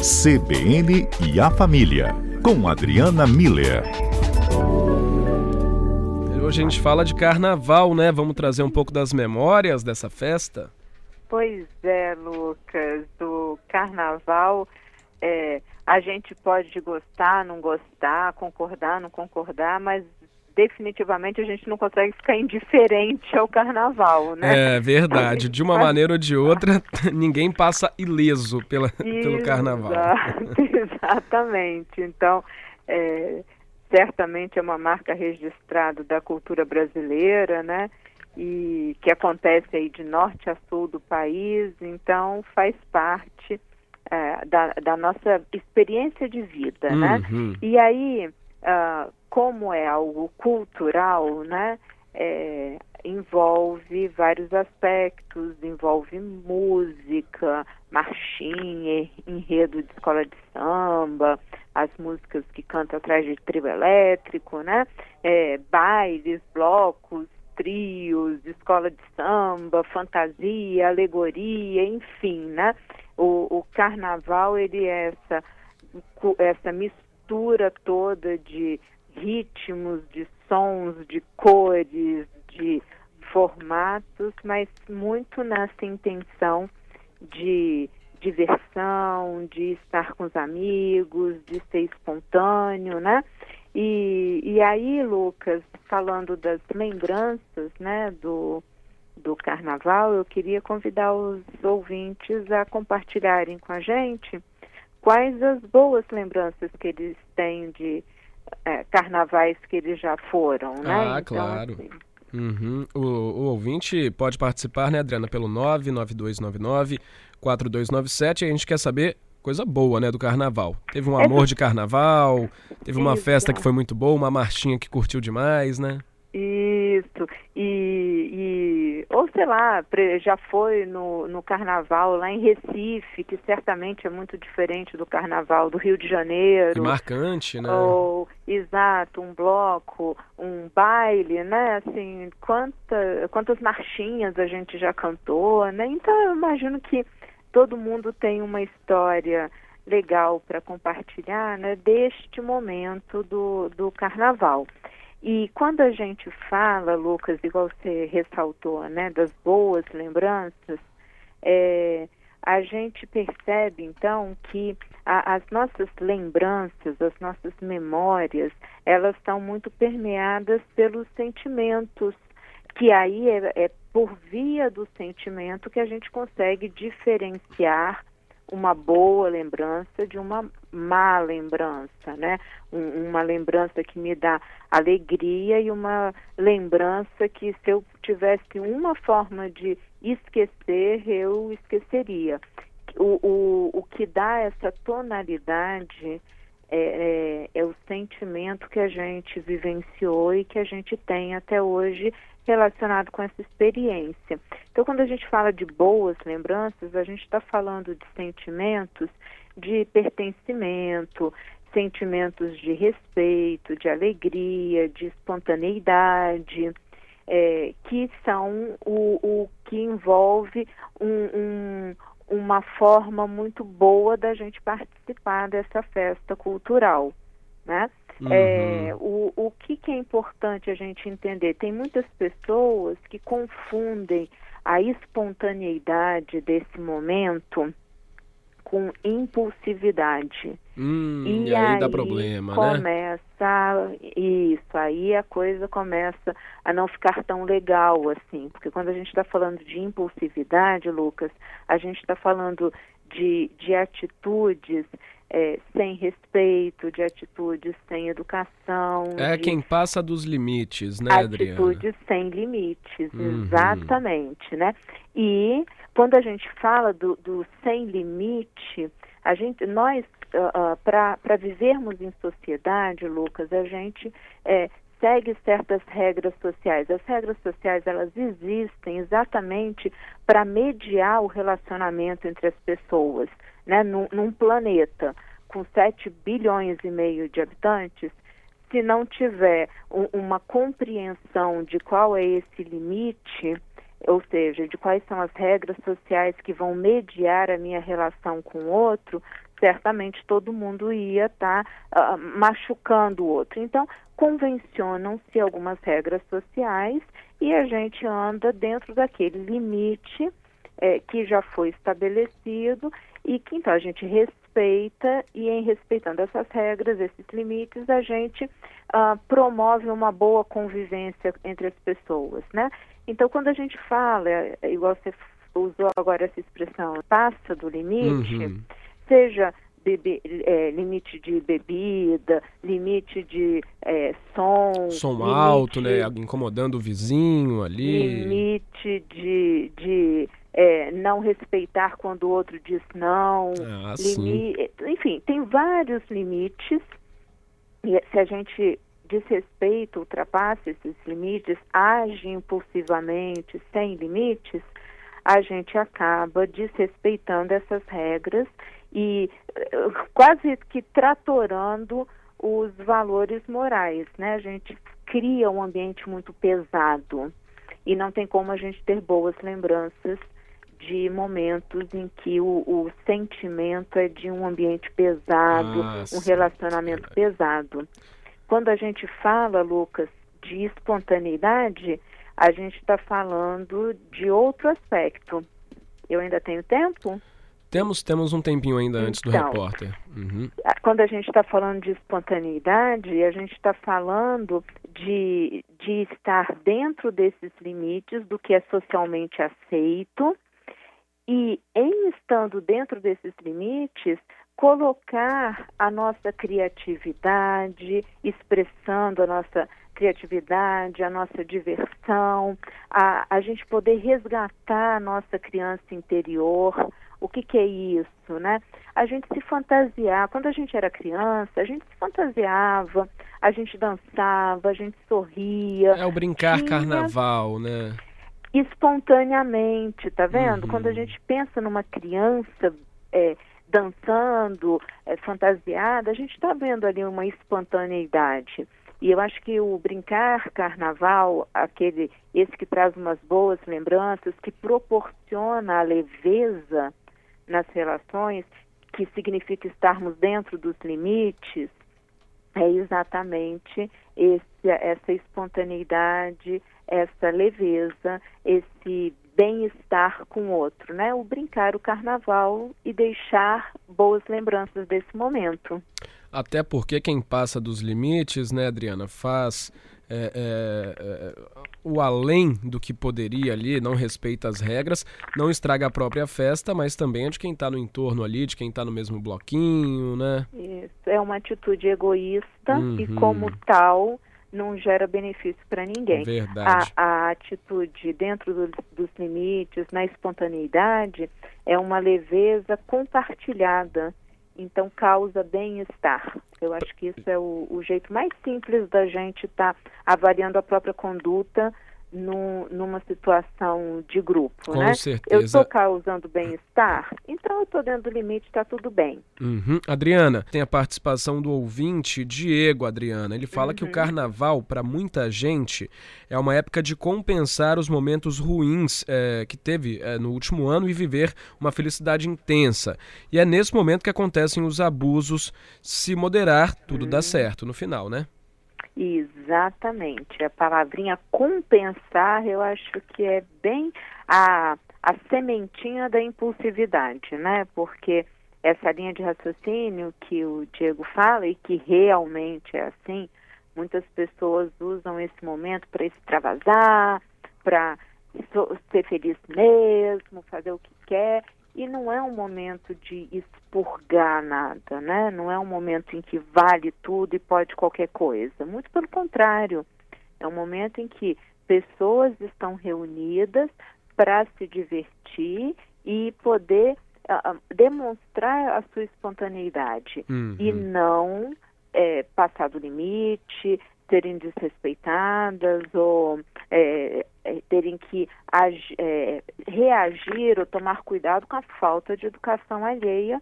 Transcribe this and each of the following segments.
CBN e a Família, com Adriana Miller. Hoje a gente fala de carnaval, né? Vamos trazer um pouco das memórias dessa festa? Pois é, Lucas, do carnaval. É, a gente pode gostar, não gostar, concordar, não concordar, mas definitivamente a gente não consegue ficar indiferente ao carnaval, né? É verdade. De uma maneira ou de outra, ninguém passa ileso pela, pelo carnaval. Exatamente. Então, é, certamente é uma marca registrada da cultura brasileira, né? E que acontece aí de norte a sul do país, então faz parte é, da, da, nossa experiência de vida, né? uhum. né? E aí, uh, como é algo cultural, né? É, envolve vários aspectos, envolve música, marchinha, enredo de escola de samba, as músicas que cantam atrás de trio elétrico, né? É, bailes, blocos, trios, escola de samba, fantasia, alegoria, enfim, né? O, o carnaval ele é essa essa mistura toda de ritmos, de sons, de cores, de formatos, mas muito nessa intenção de diversão, de estar com os amigos, de ser espontâneo, né? E, e aí, Lucas, falando das lembranças, né, do, do carnaval, eu queria convidar os ouvintes a compartilharem com a gente quais as boas lembranças que eles têm de é, carnavais que eles já foram, né? Ah, então, claro. Assim... Uhum. O, o, ouvinte pode participar, né, Adriana, pelo 99299-4297. A gente quer saber coisa boa, né, do carnaval. Teve um amor de carnaval, teve uma festa que foi muito boa, uma marchinha que curtiu demais, né? Isso. E, e, ou sei lá, já foi no, no carnaval lá em Recife, que certamente é muito diferente do carnaval do Rio de Janeiro. E marcante, né? Ou, exato, um bloco, um baile, né? Assim, quanta, quantas marchinhas a gente já cantou, né? Então eu imagino que todo mundo tem uma história legal para compartilhar, né? Deste momento do, do carnaval. E quando a gente fala, Lucas, igual você ressaltou, né, das boas lembranças, é, a gente percebe então que a, as nossas lembranças, as nossas memórias, elas estão muito permeadas pelos sentimentos, que aí é, é por via do sentimento que a gente consegue diferenciar uma boa lembrança de uma má lembrança, né? Um, uma lembrança que me dá alegria e uma lembrança que se eu tivesse uma forma de esquecer, eu esqueceria. O, o, o que dá essa tonalidade é, é, é, o sentimento que a gente vivenciou e que a gente tem até hoje relacionado com essa experiência. Então, quando a gente fala de boas lembranças, a gente está falando de sentimentos de pertencimento, sentimentos de respeito, de alegria, de espontaneidade, é, que são o, o que envolve um, um, uma forma muito boa da gente participar dessa festa cultural, né? Uhum. É, o, o que, que é importante a gente entender? Tem muitas pessoas que confundem a espontaneidade desse momento com impulsividade. Hum, e, e aí, aí, dá problema, começa, né? isso, aí a coisa começa a não ficar tão legal assim, porque quando a gente está falando de impulsividade, Lucas, a gente está falando de, de atitudes é, sem respeito, de atitudes sem educação. É quem passa dos limites, né, Adriana? Atitudes sem limites, uhum. exatamente, né? E quando a gente fala do, do sem limite, a gente, nós, uh, uh, para vivermos em sociedade, Lucas, a gente é, segue certas regras sociais. As regras sociais elas existem exatamente para mediar o relacionamento entre as pessoas né, num, num planeta com 7 bilhões e meio de habitantes, se não tiver um, uma compreensão de qual é esse limite, ou seja, de quais são as regras sociais que vão mediar a minha relação com o outro, certamente todo mundo ia estar tá, uh, machucando o outro. Então, convencionam-se algumas regras sociais e a gente anda dentro daquele limite é, que já foi estabelecido e que então a gente respeita e em respeitando essas regras, esses limites, a gente uh, promove uma boa convivência entre as pessoas, né? Então, quando a gente fala, é, igual você usou agora essa expressão, passa do limite, uhum. seja bebe, é, limite de bebida, limite de é, som. Som limite, alto, né? Incomodando o vizinho ali. Limite de, de é, não respeitar quando o outro diz não. Ah, enfim, tem vários limites. E se a gente desrespeita, ultrapassa esses limites, age impulsivamente, sem limites, a gente acaba desrespeitando essas regras e uh, quase que tratorando os valores morais, né? A gente cria um ambiente muito pesado e não tem como a gente ter boas lembranças de momentos em que o, o sentimento é de um ambiente pesado, ah, um relacionamento pesado. Quando a gente fala, Lucas, de espontaneidade, a gente está falando de outro aspecto. Eu ainda tenho tempo? Temos, temos um tempinho ainda antes então, do repórter. Uhum. Quando a gente está falando de espontaneidade, a gente está falando de, de estar dentro desses limites do que é socialmente aceito e, em estando dentro desses limites, colocar a nossa criatividade, expressando a nossa criatividade, a nossa diversão, a, a gente poder resgatar a nossa criança interior. O que, que é isso, né? A gente se fantasiar. Quando a gente era criança, a gente se fantasiava, a gente dançava, a gente sorria. É o brincar tinha... carnaval, né? Espontaneamente, tá vendo? Uhum. Quando a gente pensa numa criança é, dançando, é, fantasiada, a gente está vendo ali uma espontaneidade. E eu acho que o brincar carnaval, aquele, esse que traz umas boas lembranças, que proporciona a leveza nas relações, que significa estarmos dentro dos limites, é exatamente esse, essa espontaneidade, essa leveza, esse bem-estar com o outro, né? O brincar o carnaval e deixar boas lembranças desse momento. Até porque quem passa dos limites, né, Adriana, faz é, é, é, o além do que poderia ali, não respeita as regras, não estraga a própria festa, mas também é de quem está no entorno ali, de quem está no mesmo bloquinho, né? Isso, é uma atitude egoísta uhum. e como tal não gera benefício para ninguém. Verdade. A, a atitude dentro do, dos limites, na espontaneidade, é uma leveza compartilhada. Então causa bem-estar. Eu acho que isso é o, o jeito mais simples da gente estar tá avaliando a própria conduta no, numa situação de grupo, Com né? certeza. Eu estou causando bem-estar, então eu estou dentro do limite, está tudo bem. Uhum. Adriana, tem a participação do ouvinte Diego, Adriana. Ele fala uhum. que o uhum. carnaval, para muita gente, é uma época de compensar os momentos ruins é, que teve é, no último ano e viver uma felicidade intensa. E é nesse momento que acontecem os abusos. Se moderar, tudo uhum. dá certo no final, né? Exatamente. A palavrinha compensar, eu acho que é bem a, a sementinha da impulsividade, né? Porque essa linha de raciocínio que o Diego fala e que realmente é assim, muitas pessoas usam esse momento para extravasar, para ser feliz mesmo, fazer o que quer, e não é um momento de expurgar nada, né? Não é um momento em que vale tudo e pode qualquer coisa. Muito pelo contrário. É um momento em que pessoas estão reunidas para se divertir e poder uh, demonstrar a sua espontaneidade uhum. e não é, passar do limite, serem desrespeitadas ou é, é, terem que é, reagir ou tomar cuidado com a falta de educação alheia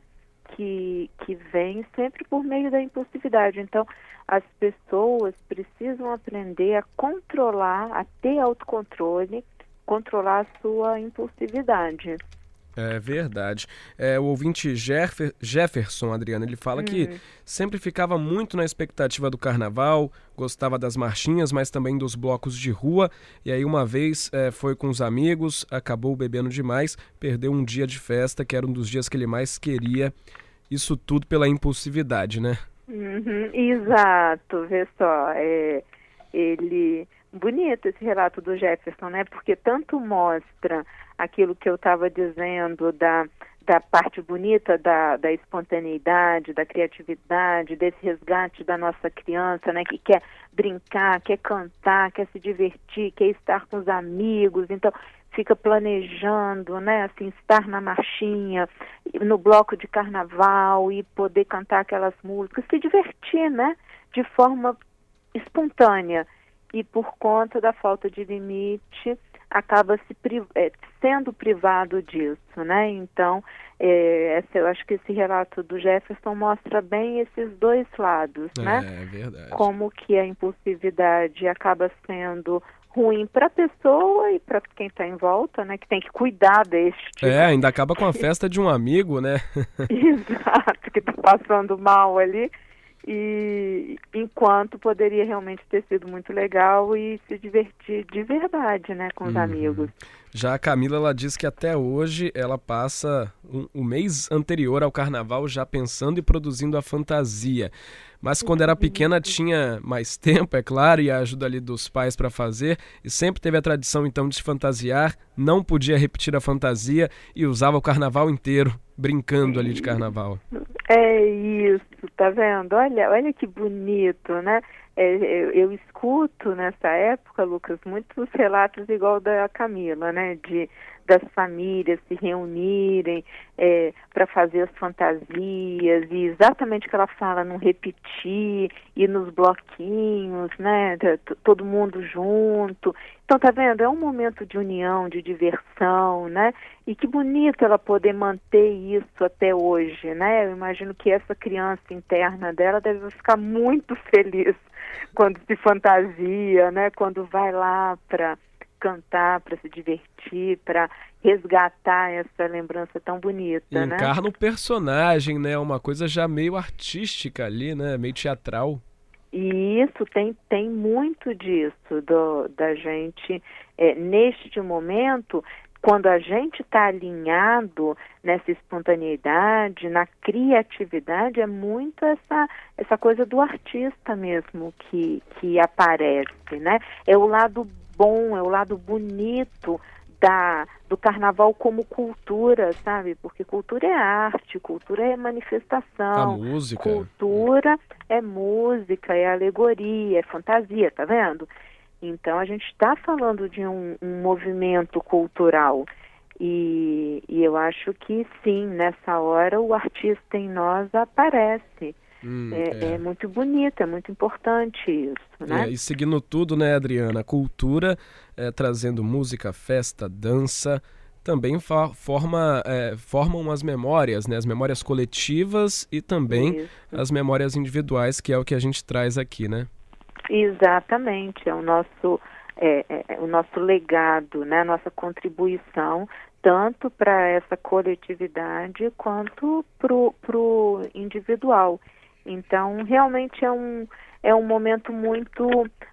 que, que vem sempre por meio da impulsividade. Então, as pessoas precisam aprender a controlar, a ter autocontrole, controlar a sua impulsividade. É verdade. É, o ouvinte Jeffer, Jefferson, Adriana, ele fala que Hum. sempre ficava muito na expectativa do carnaval, gostava das marchinhas, mas também dos blocos de rua. E aí, uma vez é, foi com os amigos, acabou bebendo demais, perdeu um dia de festa, que era um dos dias que ele mais queria. Isso tudo pela impulsividade, né? Uhum, exato, vê só, é, ele bonito esse relato do Jefferson, né? Porque tanto mostra aquilo que eu estava dizendo da da parte bonita da, da espontaneidade, da criatividade, desse resgate da nossa criança, né? Que quer brincar, quer cantar, quer se divertir, quer estar com os amigos, então fica planejando, né? Assim, estar na marchinha, no bloco de carnaval e poder cantar aquelas músicas, se divertir, né? De forma espontânea e por conta da falta de limite acaba se pri é, sendo privado disso, né? Então, é, essa, eu acho que esse relato do Jefferson mostra bem esses dois lados, né? É verdade. Como que a impulsividade acaba sendo ruim para a pessoa e para quem está em volta, né? Que tem que cuidar deste. É, ainda acaba com a festa de um amigo, né? Exato, que está passando mal ali. E enquanto poderia realmente ter sido muito legal e se divertir de verdade, né, com os Uhum. amigos. Já a Camila, ela diz que até hoje ela passa um- o mês anterior ao carnaval já pensando e produzindo a fantasia. Mas quando era pequena tinha mais tempo, é claro, e a ajuda ali dos pais para fazer, e sempre teve a tradição então de se fantasiar, não podia repetir a fantasia e usava o carnaval inteiro brincando ali de carnaval. É isso, tá vendo? Olha, olha que bonito, né? É, eu, eu escuto nessa época, Lucas, muitos relatos igual da Camila, né? De das famílias se reunirem para fazer as fantasias e exatamente o que ela fala, não repetir, ir nos bloquinhos, né? Todo mundo junto. Então, tá vendo? É um momento de união, de diversão, né? E que bonito ela poder manter isso até hoje, né? Eu imagino que essa criança interna dela deve ficar muito feliz quando se fantasia, né? Quando vai lá para cantar, para se divertir, para resgatar essa lembrança tão bonita, E né? encarna o personagem, né? Uma coisa já meio artística ali, né? Meio teatral. E isso tem, tem muito disso do, da gente, é, neste momento, quando a gente está alinhado nessa espontaneidade, na criatividade, é muito essa, essa coisa do artista mesmo que, que aparece, né? É o lado bom, é o lado bonito da, do carnaval como cultura, sabe? Porque cultura é arte, cultura é A manifestação. música. Cultura é música, é alegoria, é fantasia, tá vendo? Então a gente está falando de um, um movimento cultural. E, e eu acho que sim, nessa hora o artista em nós aparece. Hum, É, é muito bonito, é muito importante isso, né? É, e seguindo tudo, né, Adriana? Cultura, é, trazendo música, festa, dança, também forma, é, formam as memórias, né? As memórias coletivas e também Isso. as memórias individuais, que é o que a gente traz aqui, né? Exatamente, é o nosso, é, é, é o nosso legado, né? nossa contribuição, tanto para essa coletividade quanto para o individual. Então, realmente é um, é um momento muito,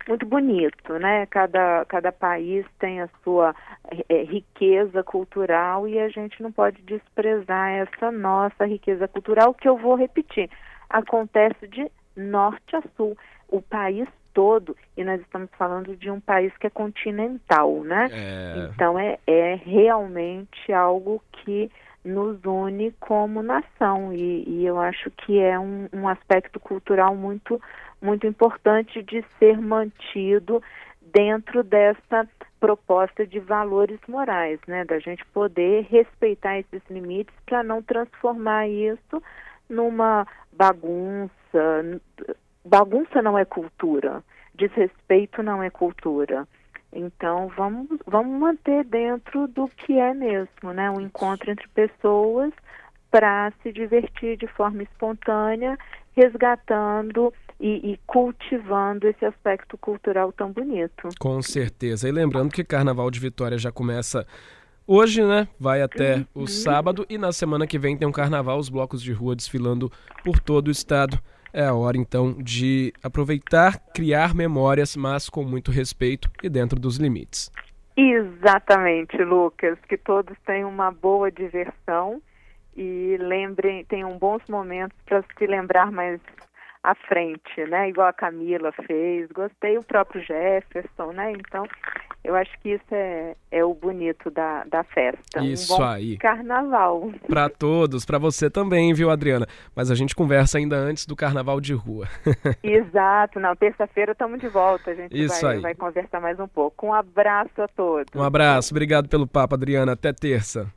muito bonito, né? Cada, cada país tem a sua é, riqueza cultural e a gente não pode desprezar essa nossa riqueza cultural, que eu vou repetir, acontece de norte a sul, o país todo, e nós estamos falando de um país que é continental, né? É, Então é, é realmente algo que nos une como nação e, e eu acho que é um, um aspecto cultural muito muito importante de ser mantido dentro dessa proposta de valores morais, né? Da gente poder respeitar esses limites para não transformar isso numa bagunça. Bagunça não é cultura, desrespeito não é cultura. Então vamos, vamos manter dentro do que é mesmo, né? Um encontro entre pessoas para se divertir de forma espontânea, resgatando e, e, cultivando esse aspecto cultural tão bonito. com certeza. E lembrando que Carnaval de Vitória já começa hoje, né? Vai até uhum. o sábado e na semana que vem tem um carnaval, os blocos de rua desfilando por todo o estado. É a hora então de aproveitar, criar memórias, mas com muito respeito e dentro dos limites. Exatamente, Lucas. Que todos tenham uma boa diversão e lembrem, tenham bons momentos para se lembrar mais à frente, né? Igual a Camila fez. Gostei o próprio Jefferson, né? Então, eu acho que isso é, é o bonito da, da festa. Isso um aí. Carnaval. Para todos, para você também, viu, Adriana? Mas a gente conversa ainda antes do carnaval de rua. Exato, não. Terça-feira estamos de volta. A gente isso vai, aí. vai conversar mais um pouco. Um abraço a todos. Um abraço, obrigado pelo papo, Adriana. Até terça.